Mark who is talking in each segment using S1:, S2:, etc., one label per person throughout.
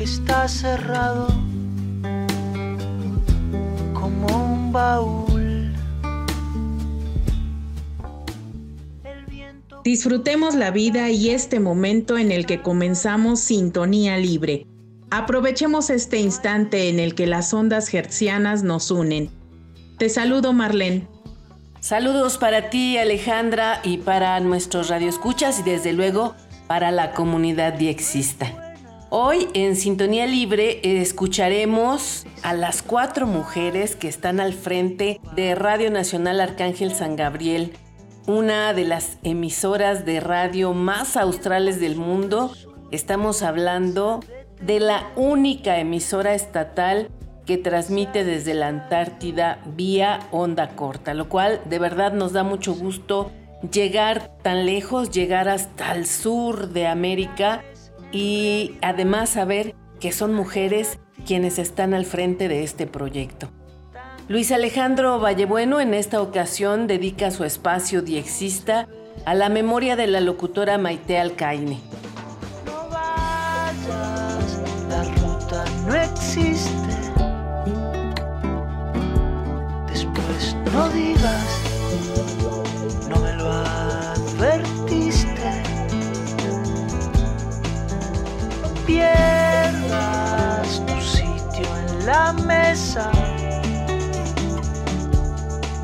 S1: Que está cerrado como un baúl.
S2: Disfrutemos la vida y este momento en el que comenzamos Sintonía Libre. Aprovechemos este instante en el que las ondas hertzianas nos unen. Te saludo, Marlene.
S3: Saludos para ti, Alejandra, y para nuestros radioescuchas y desde luego para la comunidad diexista. Hoy en Sintonía Libre escucharemos a las cuatro mujeres que están al frente de Radio Nacional Arcángel San Gabriel, una de las emisoras de radio más australes del mundo. Estamos hablando de la única emisora estatal que transmite desde la Antártida vía onda corta, lo cual de verdad nos da mucho gusto llegar tan lejos, llegar hasta el sur de América y además saber que son mujeres quienes están al frente de este proyecto. Luis Alejandro Vallebueno en esta ocasión dedica su espacio diexista a la memoria de la locutora Maite Alcaine.
S1: No vayas, la ruta no existe. Después no digas, la mesa.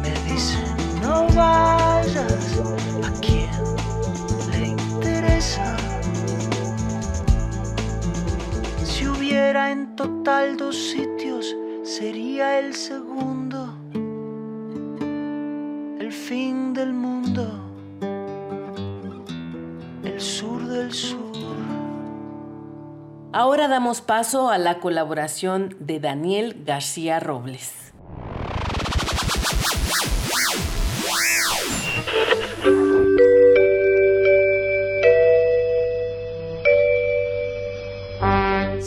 S1: Me dicen no vayas a quien le interesa. Si hubiera en total dos sitios, sería el segundo. El fin del mundo.
S3: Ahora damos paso a la colaboración de Daniel García Robles.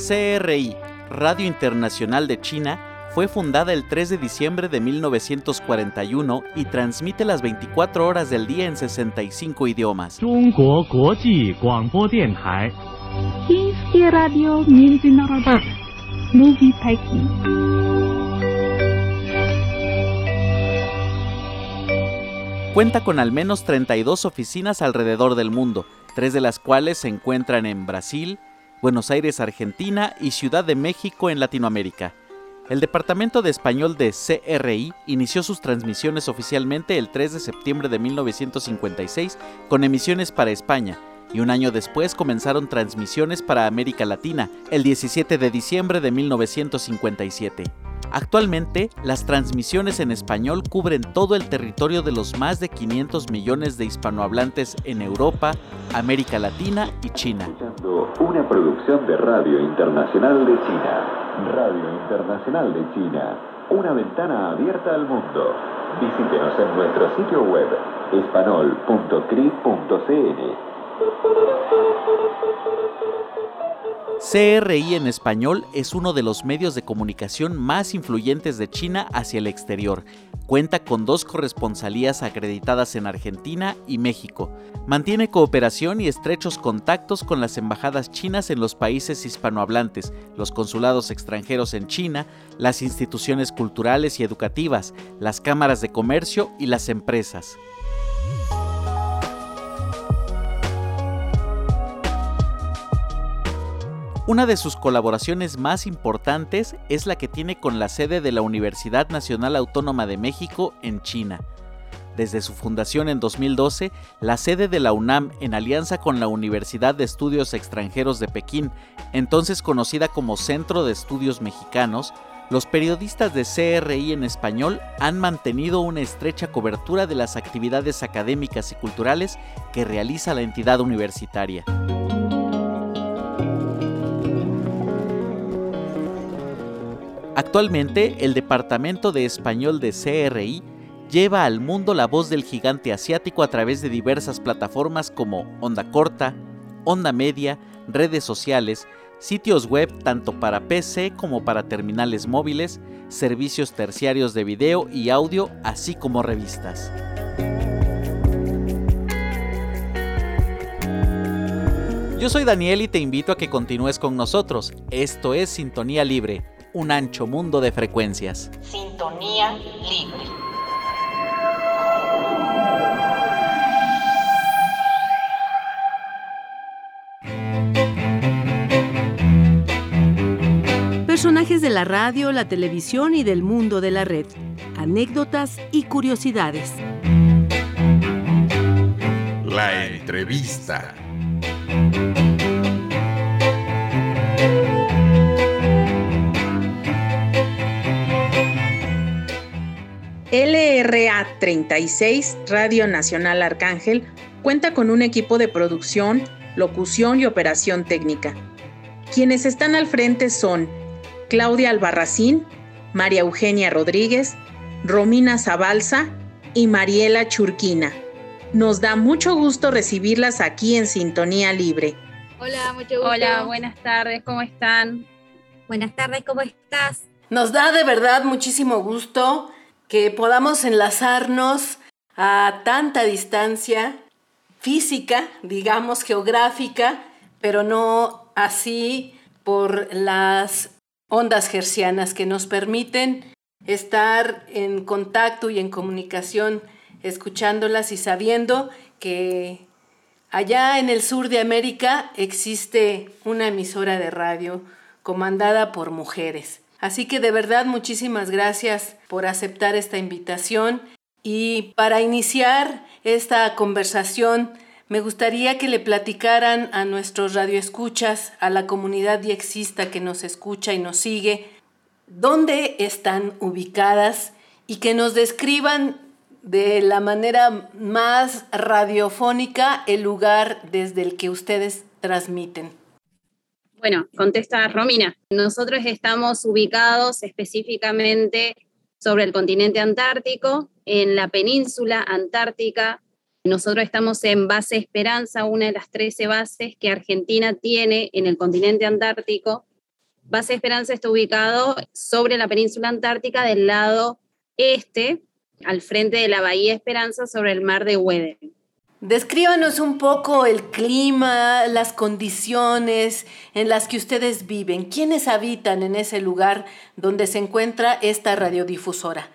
S4: CRI, Radio Internacional de China, fue fundada el 3 de diciembre de 1941 y transmite las 24 horas del día en 65 idiomas.
S5: Radio Międzynarodowe Mówi Pekin.
S4: Cuenta con al menos 32 oficinas alrededor del mundo, tres de las cuales se encuentran en Brasil, Buenos Aires, Argentina y Ciudad de México en Latinoamérica. El Departamento de Español de CRI inició sus transmisiones oficialmente el 3 de septiembre de 1956 con emisiones para España, y un año después comenzaron transmisiones para América Latina, el 17 de diciembre de 1957. Actualmente, las transmisiones en español cubren todo el territorio de los más de 500 millones de hispanohablantes en Europa, América Latina y China.
S6: Una producción de Radio Internacional de China. Radio Internacional de China. Una ventana abierta al mundo. Visítenos en nuestro sitio web espanol.cri.cn.
S4: CRI en español es uno de los medios de comunicación más influyentes de China hacia el exterior. Cuenta con dos corresponsalías acreditadas en Argentina y México. Mantiene cooperación y estrechos contactos con las embajadas chinas en los países hispanohablantes, los consulados extranjeros en China, las instituciones culturales y educativas, las cámaras de comercio y las empresas. Una de sus colaboraciones más importantes es la que tiene con la sede de la Universidad Nacional Autónoma de México en China. Desde su fundación en 2012, la sede de la UNAM, en alianza con la Universidad de Estudios Extranjeros de Pekín, entonces conocida como Centro de Estudios Mexicanos, los periodistas de CRI en español han mantenido una estrecha cobertura de las actividades académicas y culturales que realiza la entidad universitaria. Actualmente, el Departamento de Español de CRI lleva al mundo la voz del gigante asiático a través de diversas plataformas como Onda Corta, Onda Media, redes sociales, sitios web tanto para PC como para terminales móviles, servicios terciarios de video y audio, así como revistas. Yo soy Daniel y te invito a que continúes con nosotros. Esto es Sintonía Libre, un ancho mundo de frecuencias.
S7: Sintonía Libre. Personajes de la radio, la televisión y del mundo de la red. Anécdotas y curiosidades.
S8: La entrevista.
S2: LRA 36, Radio Nacional Arcángel, cuenta con un equipo de producción, locución y operación técnica. Quienes están al frente son Claudia Albarracín, María Eugenia Rodríguez, Romina Zabalza y Mariela Churquina. Nos da mucho gusto recibirlas aquí en Sintonía Libre.
S9: Hola, mucho gusto.
S10: Hola, buenas tardes, ¿cómo están?
S9: Buenas tardes, ¿cómo estás?
S3: Nos da de verdad muchísimo gusto que podamos enlazarnos a tanta distancia física, digamos geográfica, pero no así por las ondas gercianas que nos permiten estar en contacto y en comunicación, escuchándolas y sabiendo que allá en el sur de América existe una emisora de radio comandada por mujeres. Así que de verdad muchísimas gracias por aceptar esta invitación y para iniciar esta conversación me gustaría que le platicaran a nuestros radioescuchas, a la comunidad diexista que nos escucha y nos sigue, dónde están ubicadas y que nos describan de la manera más radiofónica el lugar desde el que ustedes transmiten.
S10: Bueno, contesta Romina. Nosotros estamos ubicados específicamente sobre el continente antártico, en la península antártica nosotros estamos en Base Esperanza, una de las 13 bases que Argentina tiene en el continente antártico. Base Esperanza está ubicado sobre la península antártica del lado este, al frente de la Bahía Esperanza, sobre el mar de Weddell.
S3: Descríbanos un poco el clima, las condiciones en las que ustedes viven. ¿Quiénes habitan en ese lugar donde se encuentra esta radiodifusora?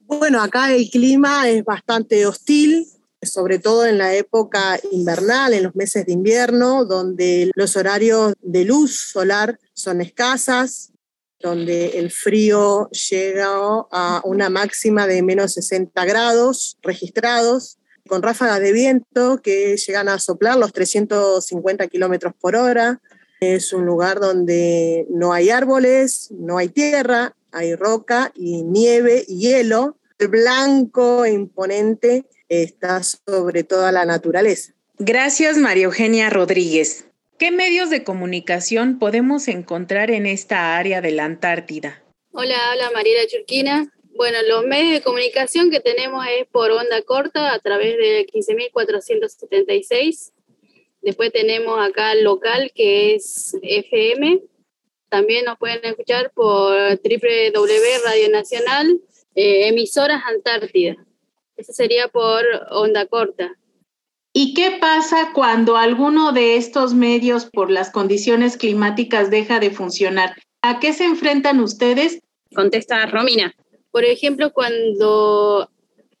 S11: Bueno, acá el clima es bastante hostil, sobre todo en la época invernal, en los meses de invierno, donde los horarios de luz solar son escasas, donde el frío llega a una máxima de menos 60 grados registrados, con ráfagas de viento que llegan a soplar los 350 kilómetros por hora. Es un lugar donde no hay árboles, no hay tierra, hay roca y nieve y hielo, blanco e imponente está sobre toda la naturaleza.
S2: Gracias, María Eugenia Rodríguez. ¿Qué medios de comunicación podemos encontrar en esta área de la Antártida?
S9: Hola, hola Mariela Churquina. Bueno, los medios de comunicación que tenemos es por onda corta a través de 15.476. Después tenemos acá el local que es FM. También nos pueden escuchar por www Radio Nacional, eh, emisoras Antártida. Eso sería por onda corta.
S2: ¿Y qué pasa cuando alguno de estos medios por las condiciones climáticas deja de funcionar? ¿A qué se enfrentan ustedes?
S10: Contesta Romina.
S9: Por ejemplo, cuando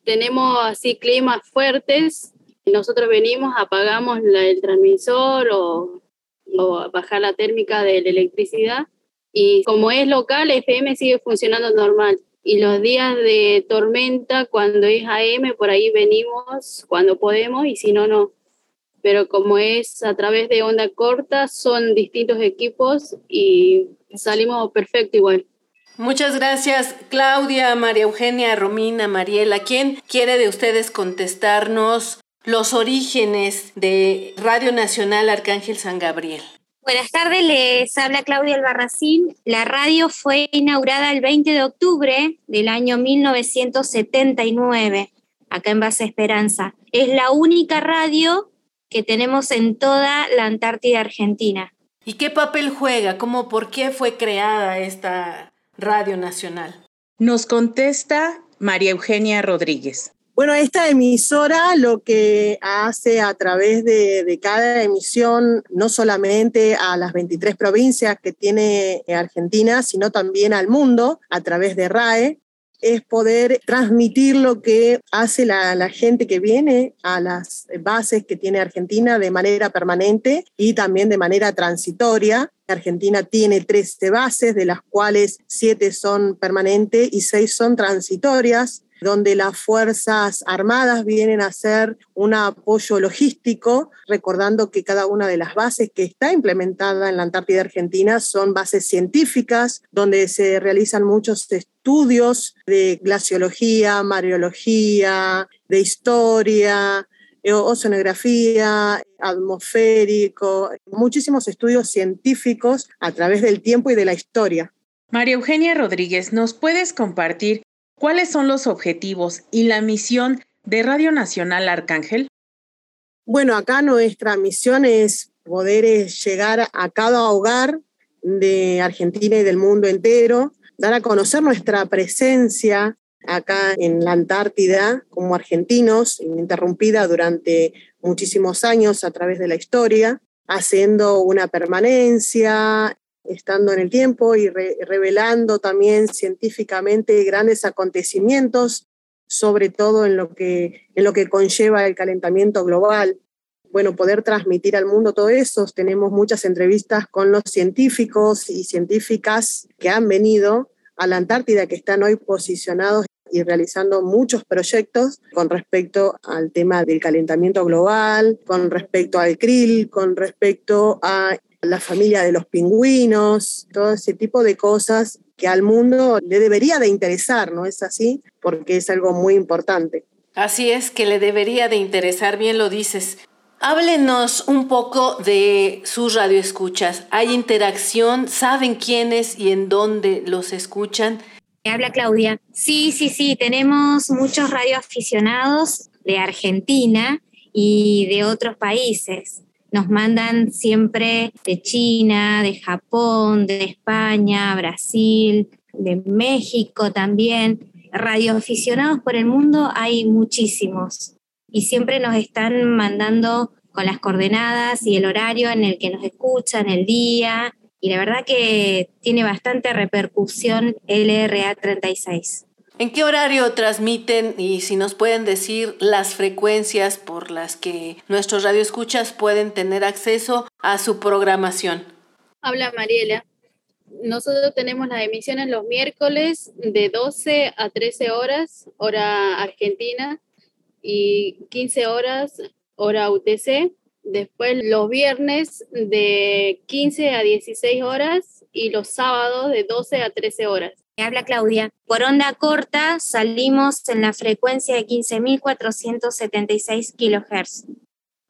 S9: tenemos así climas fuertes, nosotros venimos, apagamos el transmisor o, o bajar la térmica de la electricidad y como es local, FM sigue funcionando normal y los días de tormenta, cuando es AM, por ahí venimos cuando podemos y si no, no. Pero como es a través de onda corta, son distintos equipos y salimos perfecto igual.
S3: Muchas gracias, Claudia, María Eugenia, Romina, Mariela. ¿Quién quiere de ustedes contestarnos los orígenes de Radio Nacional Arcángel San Gabriel?
S12: Buenas tardes, les habla Claudia Albarracín. La radio fue inaugurada el 20 de octubre del año 1979, acá en Base Esperanza. Es la única radio que tenemos en toda la Antártida Argentina.
S3: ¿Y qué papel juega? ¿Cómo, por qué fue creada esta radio nacional?
S2: Nos contesta María Eugenia Rodríguez.
S11: Bueno, esta emisora lo que hace a través de, cada emisión, no solamente a las 23 provincias que tiene Argentina, sino también al mundo, a través de RAE, es poder transmitir lo que hace la, gente que viene a las bases que tiene Argentina de manera permanente y también de manera transitoria. Argentina tiene 13 bases, de las cuales 7 son permanentes y 6 son transitorias donde las Fuerzas Armadas vienen a hacer un apoyo logístico, recordando que cada una de las bases que está implementada en la Antártida Argentina son bases científicas, donde se realizan muchos estudios de glaciología, mariología, de historia, eh, oceanografía, atmosférico, muchísimos estudios científicos a través del tiempo y de la historia.
S2: María Eugenia Rodríguez, ¿nos puedes compartir ¿Cuáles son los objetivos y la misión de Radio Nacional Arcángel?
S11: Bueno, acá nuestra misión es poder eh, llegar a cada hogar de Argentina y del mundo entero, dar a conocer nuestra presencia acá en la Antártida como argentinos, ininterrumpida durante muchísimos años a través de la historia, haciendo una permanencia, estando en el tiempo y revelando también científicamente grandes acontecimientos, sobre todo en lo, que, en lo que conlleva el calentamiento global. Bueno, poder transmitir al mundo todo eso. Tenemos muchas entrevistas con los científicos y científicas que han venido a la Antártida, que están hoy posicionados y realizando muchos proyectos con respecto al tema del calentamiento global, con respecto al krill, con respecto a la familia de los pingüinos, todo ese tipo de cosas que al mundo le debería de interesar, ¿no es así? Porque es algo muy importante.
S3: Así es, que le debería de interesar, bien lo dices. Háblenos un poco de sus radioescuchas. ¿Hay interacción? ¿Saben quiénes y en dónde los escuchan?
S12: Habla Claudia. Sí, sí, sí, tenemos muchos radioaficionados de Argentina y de otros países. Nos mandan siempre de China, de Japón, de España, Brasil, de México también. Radioaficionados por el mundo hay muchísimos y siempre nos están mandando con las coordenadas y el horario en el que nos escuchan, el día, y la verdad que tiene bastante repercusión LRA 36.
S3: ¿En qué horario transmiten y si nos pueden decir las frecuencias por las que nuestros radioescuchas pueden tener acceso a su programación?
S9: Habla Mariela. Nosotros tenemos las emisiones los miércoles de 12 a 13 horas, hora argentina, y 15 horas, hora UTC. Después los viernes de 15 a 16 horas y los sábados de 12 a 13 horas.
S12: Habla Claudia. Por onda corta salimos en la frecuencia de 15.476 kHz.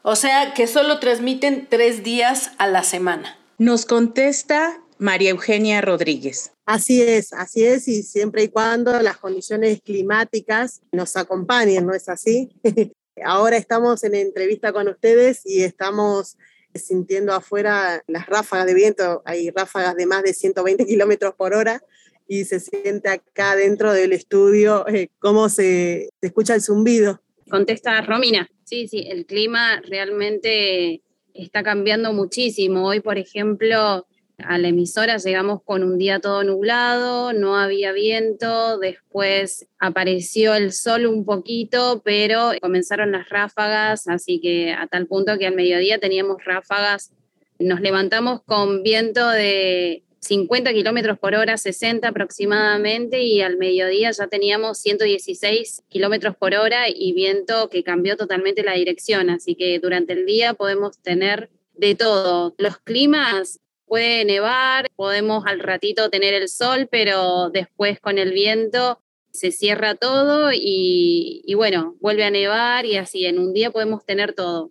S3: O sea que solo transmiten tres días a la semana.
S2: Nos contesta María Eugenia Rodríguez.
S11: Así es, así es, y siempre y cuando las condiciones climáticas nos acompañen, ¿no es así? Ahora estamos en entrevista con ustedes y estamos sintiendo afuera las ráfagas de viento, hay ráfagas de más de 120 kilómetros por hora, y se siente acá dentro del estudio eh, cómo se, se escucha el zumbido.
S10: Contesta Romina. Sí, sí, el clima realmente está cambiando muchísimo. Hoy, por ejemplo, a la emisora llegamos con un día todo nublado, no había viento, después apareció el sol un poquito, pero comenzaron las ráfagas, así que a tal punto que al mediodía teníamos ráfagas, nos levantamos con viento de 50 kilómetros por hora, 60 aproximadamente, y al mediodía ya teníamos 116 kilómetros por hora y viento que cambió totalmente la dirección. Así que durante el día podemos tener de todo. Los climas puede nevar, podemos al ratito tener el sol, pero después con el viento se cierra todo y, y, bueno, vuelve a nevar y así en un día podemos tener todo.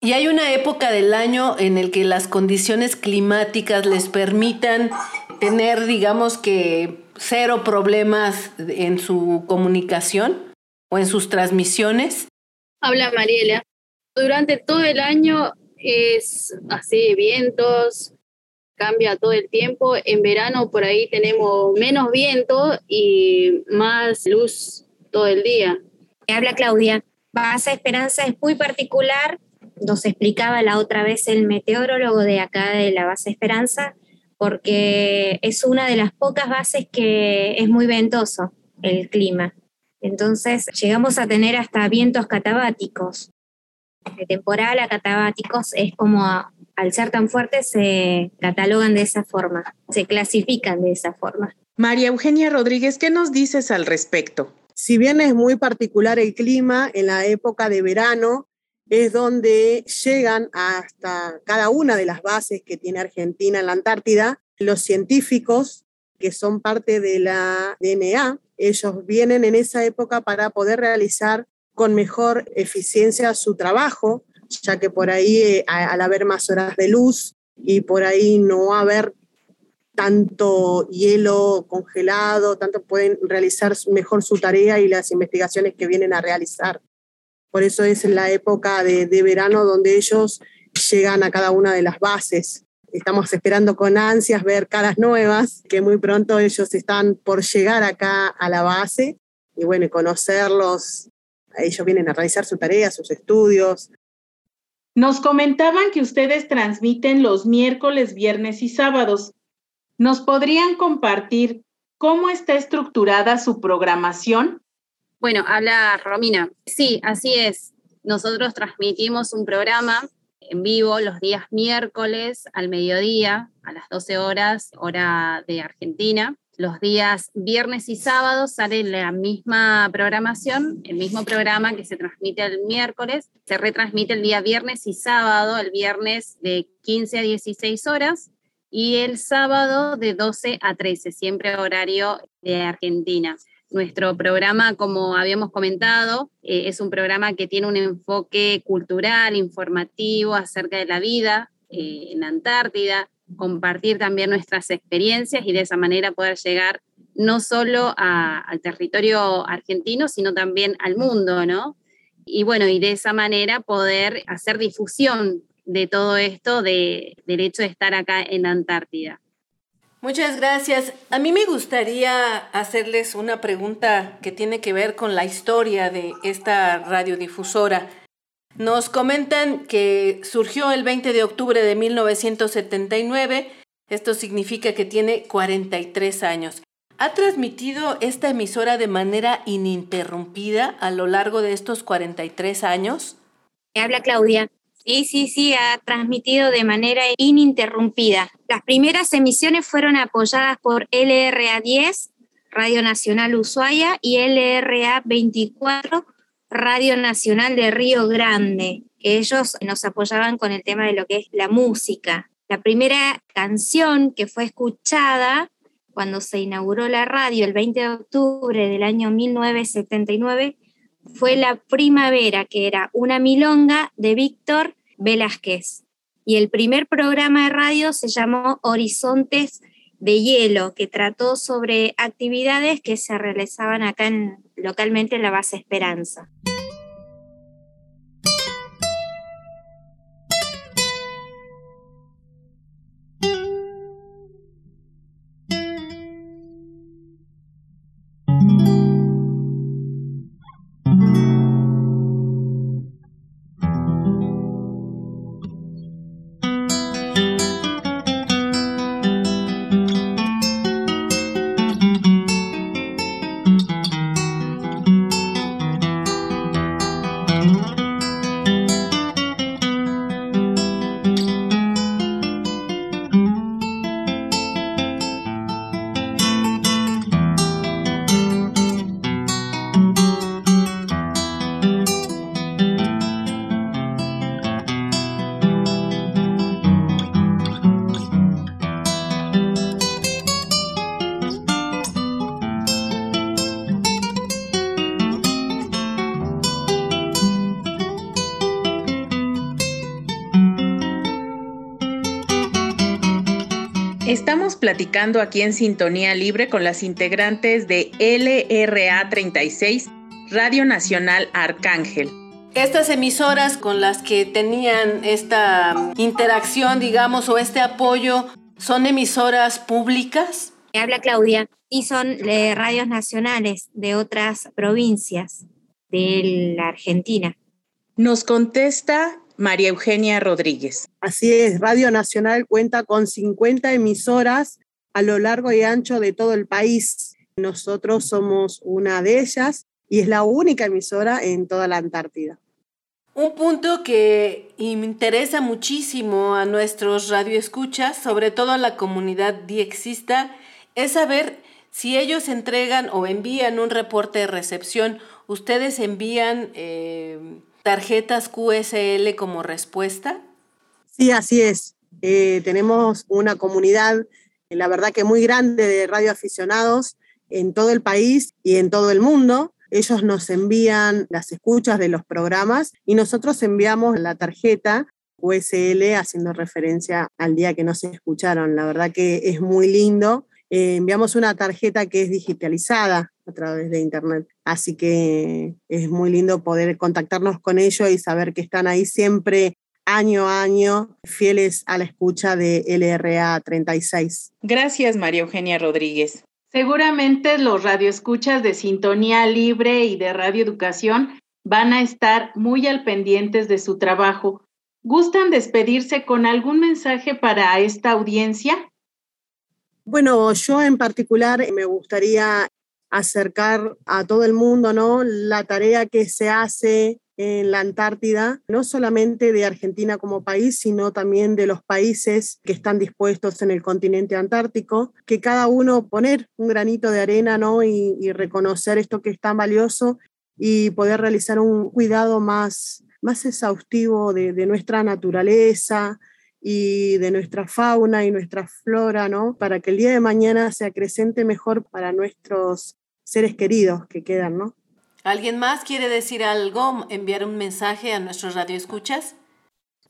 S3: ¿Y hay una época del año en el que las condiciones climáticas les permitan tener, digamos que, cero problemas en su comunicación o en sus transmisiones?
S9: Habla Mariela. Durante todo el año es así, vientos, cambia todo el tiempo. En verano por ahí tenemos menos viento y más luz todo el día.
S12: Habla Claudia. Base Esperanza es muy particular nos explicaba la otra vez el meteorólogo de acá de la base Esperanza, porque es una de las pocas bases que es muy ventoso el clima. Entonces llegamos a tener hasta vientos catabáticos. De temporal a catabáticos es como al ser tan fuertes se catalogan de esa forma, se clasifican de esa forma.
S2: María Eugenia Rodríguez, ¿qué nos dices al respecto?
S11: Si bien es muy particular el clima en la época de verano, es donde llegan hasta cada una de las bases que tiene Argentina en la Antártida los científicos que son parte de la DNA. Ellos vienen en esa época para poder realizar con mejor eficiencia su trabajo, ya que por ahí, eh, al haber más horas de luz y por ahí no haber tanto hielo congelado, tanto pueden realizar mejor su tarea y las investigaciones que vienen a realizar. Por eso es la época de, verano donde ellos llegan a cada una de las bases. Estamos esperando con ansias ver caras nuevas, que muy pronto ellos están por llegar acá a la base y bueno, conocerlos. Ellos vienen a realizar su tarea, sus estudios.
S2: Nos comentaban que ustedes transmiten los miércoles, viernes y sábados. ¿Nos podrían compartir cómo está estructurada su programación?
S10: Bueno, habla Romina. Sí, así es. Nosotros transmitimos un programa en vivo los días miércoles al mediodía, a las 12 horas, hora de Argentina. Los días viernes y sábados sale la misma programación, el mismo programa que se transmite el miércoles, se retransmite el día viernes y sábado, el viernes de 15 a 16 horas y el sábado de 12 a 13, siempre horario de Argentina. Nuestro programa, como habíamos comentado, eh, es un programa que tiene un enfoque cultural, informativo acerca de la vida eh, en Antártida, compartir también nuestras experiencias y de esa manera poder llegar no solo al territorio argentino, sino también al mundo, ¿no? Y bueno, y de esa manera poder hacer difusión de todo esto, de, del hecho de estar acá en Antártida.
S3: Muchas gracias. A mí me gustaría hacerles una pregunta que tiene que ver con la historia de esta radiodifusora. Nos comentan que surgió el 20 de octubre de 1979. Esto significa que tiene 43 años. ¿Ha transmitido esta emisora de manera ininterrumpida a lo largo de estos 43 años?
S12: Habla Claudia. Sí, sí, sí, ha transmitido de manera ininterrumpida. Las primeras emisiones fueron apoyadas por LRA 10, Radio Nacional Ushuaia, y LRA 24, Radio Nacional de Río Grande, que ellos nos apoyaban con el tema de lo que es la música. La primera canción que fue escuchada cuando se inauguró la radio el 20 de octubre del año 1979 fue La Primavera, que era una milonga de Víctor Velázquez. Y el primer programa de radio se llamó Horizontes de Hielo, que trató sobre actividades que se realizaban acá localmente en la base Esperanza.
S2: Platicando aquí en Sintonía Libre con las integrantes de LRA 36, Radio Nacional Arcángel.
S3: Estas emisoras con las que tenían esta interacción, digamos, o este apoyo, ¿son emisoras públicas?
S12: Habla Claudia, y son eh, radios nacionales de otras provincias de la Argentina.
S2: Nos contesta María Eugenia Rodríguez.
S11: Así es, Radio Nacional cuenta con 50 emisoras a lo largo y ancho de todo el país. Nosotros somos una de ellas y es la única emisora en toda la Antártida.
S3: Un punto que interesa muchísimo a nuestros radioescuchas, sobre todo a la comunidad diexista, es saber si ellos entregan o envían un reporte de recepción, ustedes envían eh, tarjetas QSL como respuesta?
S11: Sí, así es. Eh, tenemos una comunidad, la verdad que muy grande de radioaficionados en todo el país y en todo el mundo. Ellos nos envían las escuchas de los programas y nosotros enviamos la tarjeta USL haciendo referencia al día que no se escucharon. La verdad que es muy lindo. Eh, enviamos una tarjeta que es digitalizada a través de Internet. Así que es muy lindo poder contactarnos con ellos y saber que están ahí siempre año a año fieles a la escucha de LRA 36.
S2: Gracias, María Eugenia Rodríguez. Seguramente los radioescuchas de Sintonía Libre y de Radio Educación van a estar muy al pendientes de su trabajo. ¿Gustan despedirse con algún mensaje para esta audiencia?
S11: Bueno, yo en particular me gustaría acercar a todo el mundo, ¿no? La tarea que se hace en la Antártida, no solamente de Argentina como país, sino también de los países que están dispuestos en el continente antártico, que cada uno poner un granito de arena, ¿no? Y, reconocer esto que es tan valioso y poder realizar un cuidado más, más exhaustivo de nuestra naturaleza, y de nuestra fauna y nuestra flora, ¿no? Para que el día de mañana se acrecente mejor para nuestros seres queridos que quedan, ¿no?
S3: ¿Alguien más quiere decir algo, enviar un mensaje a nuestros radioescuchas?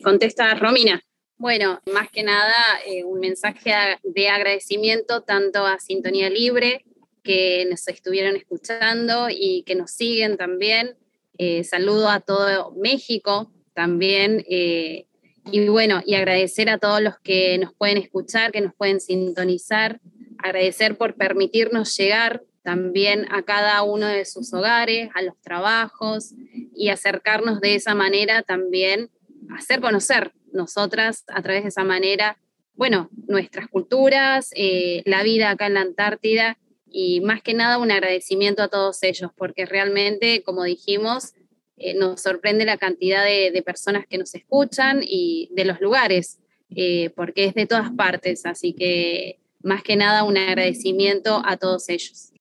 S10: Contesta Romina. Bueno, más que nada, eh, un mensaje de agradecimiento tanto a Sintonía Libre, que nos estuvieron escuchando y que nos siguen también. Eh, saludo a todo México también. Eh, y bueno, y agradecer a todos los que nos pueden escuchar, que nos pueden sintonizar, agradecer por permitirnos llegar también a cada uno de sus hogares, a los trabajos y acercarnos de esa manera también, hacer conocer nosotras a través de esa manera, bueno, nuestras culturas, eh, la vida acá en la Antártida y más que nada un agradecimiento a todos ellos, porque realmente, como dijimos, eh, nos sorprende la cantidad de, personas que nos escuchan y de los lugares, eh, porque es de todas partes, así que más que nada un agradecimiento a todos ellos.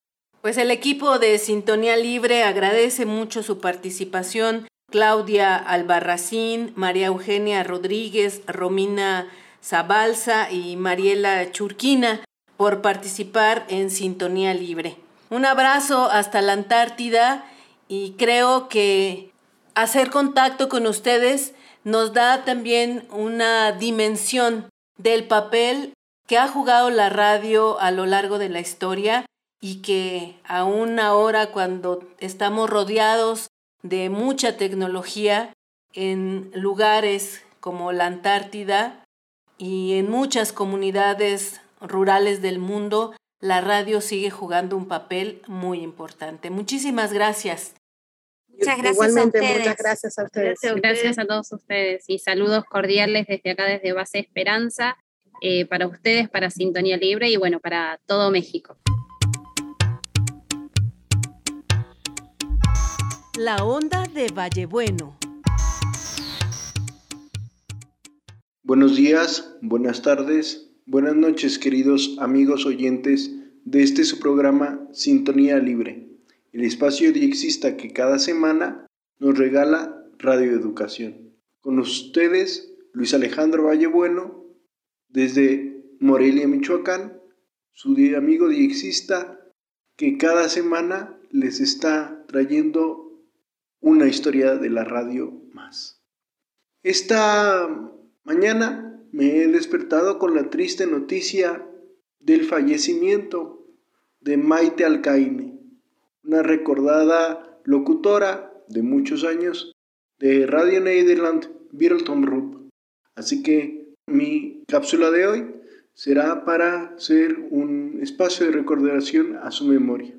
S3: Pues el equipo de Sintonía Libre agradece mucho su participación. Claudia Albarracín, María Eugenia Rodríguez, Romina Zabalza y Mariela Churquina por participar en Sintonía Libre. Un abrazo hasta la Antártida y creo que hacer contacto con ustedes nos da también una dimensión del papel que ha jugado la radio a lo largo de la historia y que aún ahora cuando estamos rodeados de mucha tecnología en lugares como la Antártida y en muchas comunidades rurales del mundo, la radio sigue jugando un papel muy importante. Muchísimas gracias.
S12: Muchas gracias Igualmente, a ustedes.
S11: muchas gracias a ustedes.
S10: Gracias a, todos ustedes y saludos cordiales desde acá, desde Base Esperanza, eh, para ustedes, para Sintonía Libre y bueno, para todo México.
S7: La onda de Vallebueno.
S13: Buenos días, buenas tardes, buenas noches, queridos amigos oyentes de este su programa Sintonía Libre el espacio diexista que cada semana nos regala radioeducación. Con ustedes, Luis Alejandro Vallebueno, desde Morelia, Michoacán, su amigo diexista que cada semana les está trayendo una historia de la radio más. Esta mañana me he despertado con la triste noticia del fallecimiento de Maite Alcaine, una recordada locutora de muchos años de Radio Nederland, Rup. Así que mi cápsula de hoy será para ser un espacio de recordación a su memoria.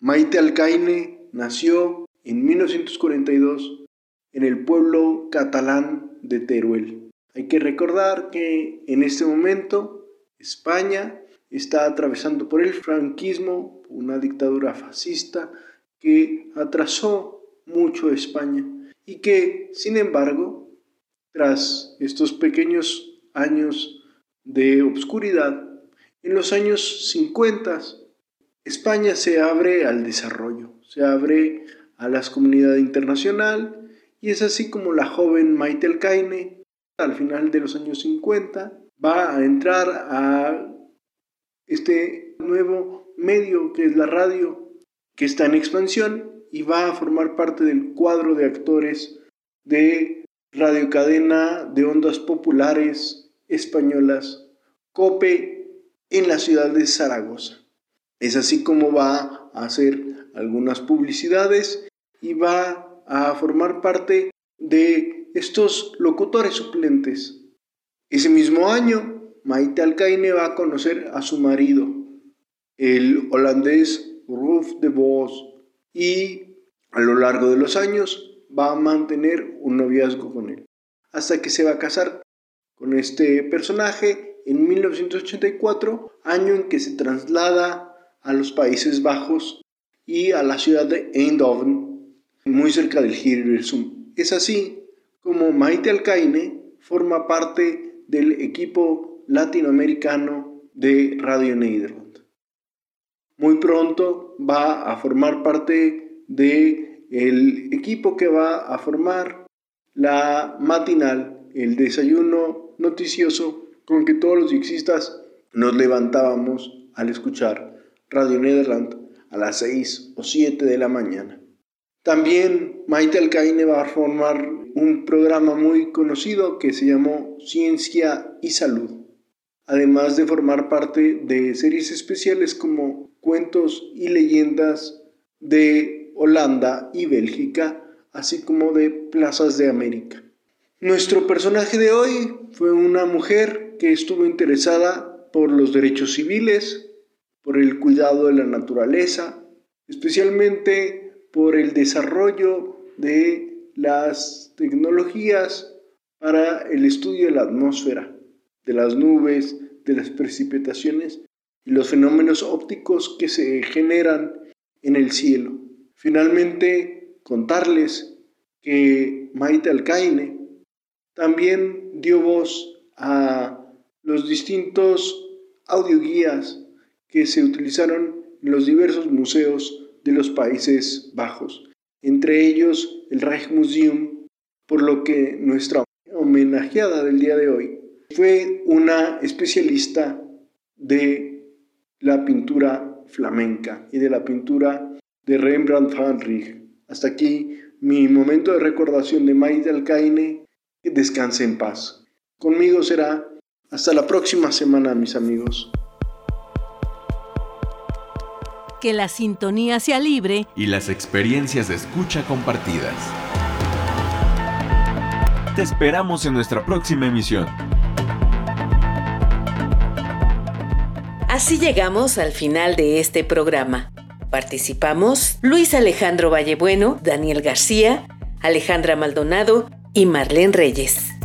S13: Maite Alcaine nació en 1942 en el pueblo catalán de Teruel. Hay que recordar que en este momento España está atravesando por el franquismo, una dictadura fascista que atrasó mucho a España y que, sin embargo, tras estos pequeños años de obscuridad, en los años 50 España se abre al desarrollo, se abre a la comunidad internacional y es así como la joven Maite Alcaine, al final de los años 50, va a entrar a este nuevo medio que es la radio, que está en expansión y va a formar parte del cuadro de actores de radiocadena de ondas populares españolas, COPE, en la ciudad de Zaragoza. Es así como va a hacer algunas publicidades y va a formar parte de estos locutores suplentes. Ese mismo año, Maite Alcaine va a conocer a su marido, el holandés Rolf de Vos, y a lo largo de los años va a mantener un noviazgo con él, hasta que se va a casar con este personaje en 1984, año en que se traslada a los Países Bajos y a la ciudad de Eindhoven, muy cerca del Hilversum. Es así como Maite Alcaine forma parte del equipo latinoamericano de Radio Nederland. Muy pronto va a formar parte de el equipo que va a formar la matinal, el desayuno noticioso con que todos los dixistas nos levantábamos al escuchar Radio Nederland a las 6 o 7 de la mañana. También Maite Alcaine va a formar un programa muy conocido que se llamó Ciencia y Salud, además de formar parte de series especiales como Cuentos y Leyendas de Holanda y Bélgica, así como de Plazas de América. Nuestro personaje de hoy fue una mujer que estuvo interesada por los derechos civiles, por el cuidado de la naturaleza, especialmente por el desarrollo de las tecnologías para el estudio de la atmósfera, de las nubes, de las precipitaciones y los fenómenos ópticos que se generan en el cielo. Finalmente, contarles que Maite Alcaine también dio voz a los distintos audioguías que se utilizaron en los diversos museos de los Países Bajos, entre ellos el Rijksmuseum, por lo que nuestra homenajeada del día de hoy fue una especialista de la pintura flamenca y de la pintura de Rembrandt van Rijn. Hasta aquí mi momento de recordación de Maite Alcaine. Que descanse en paz. Conmigo será hasta la próxima semana, mis amigos
S7: que la sintonía sea libre
S8: y las experiencias de escucha compartidas. Te esperamos en nuestra próxima emisión.
S3: Así llegamos al final de este programa. Participamos Luis Alejandro Vallebueno, Daniel García, Alejandra Maldonado y Marlene Reyes.